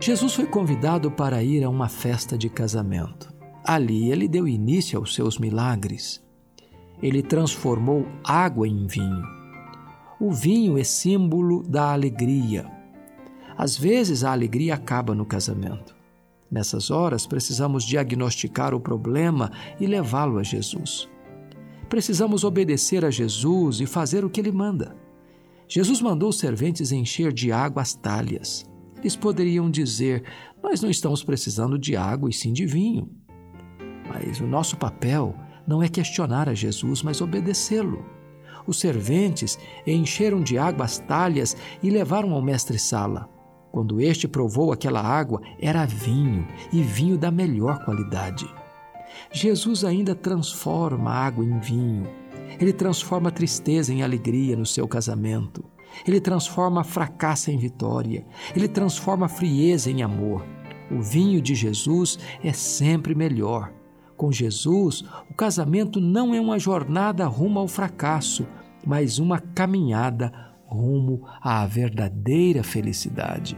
Jesus foi convidado para ir a uma festa de casamento. Ali ele deu início aos seus milagres. Ele transformou água em vinho. O vinho é símbolo da alegria. Às vezes a alegria acaba no casamento. Nessas horas, precisamos diagnosticar o problema e levá-lo a Jesus. Precisamos obedecer a Jesus e fazer o que ele manda. Jesus mandou os serventes encher de água as talhas. Eles poderiam dizer: Nós não estamos precisando de água e sim de vinho. Mas o nosso papel não é questionar a Jesus, mas obedecê-lo. Os serventes encheram de água as talhas e levaram ao mestre-sala. Quando este provou aquela água, era vinho, e vinho da melhor qualidade. Jesus ainda transforma a água em vinho. Ele transforma a tristeza em alegria no seu casamento. Ele transforma fracasso em vitória. Ele transforma frieza em amor. O vinho de Jesus é sempre melhor. Com Jesus, o casamento não é uma jornada rumo ao fracasso, mas uma caminhada rumo à verdadeira felicidade.